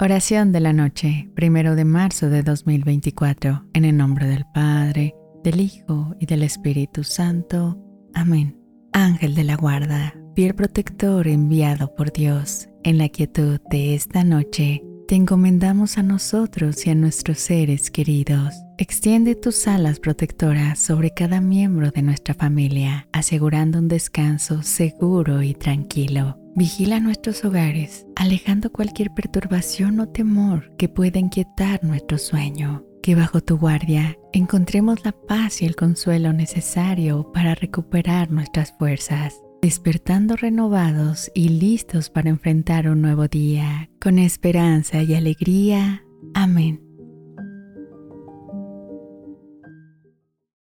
Oración de la noche, primero de marzo de 2024, en el nombre del Padre, del Hijo y del Espíritu Santo. Amén. Ángel de la guarda, fiel protector enviado por Dios, en la quietud de esta noche, te encomendamos a nosotros y a nuestros seres queridos. Extiende tus alas protectoras sobre cada miembro de nuestra familia, asegurando un descanso seguro y tranquilo. Vigila nuestros hogares, alejando cualquier perturbación o temor que pueda inquietar nuestro sueño. Que bajo tu guardia encontremos la paz y el consuelo necesario para recuperar nuestras fuerzas despertando renovados y listos para enfrentar un nuevo día, con esperanza y alegría. Amén.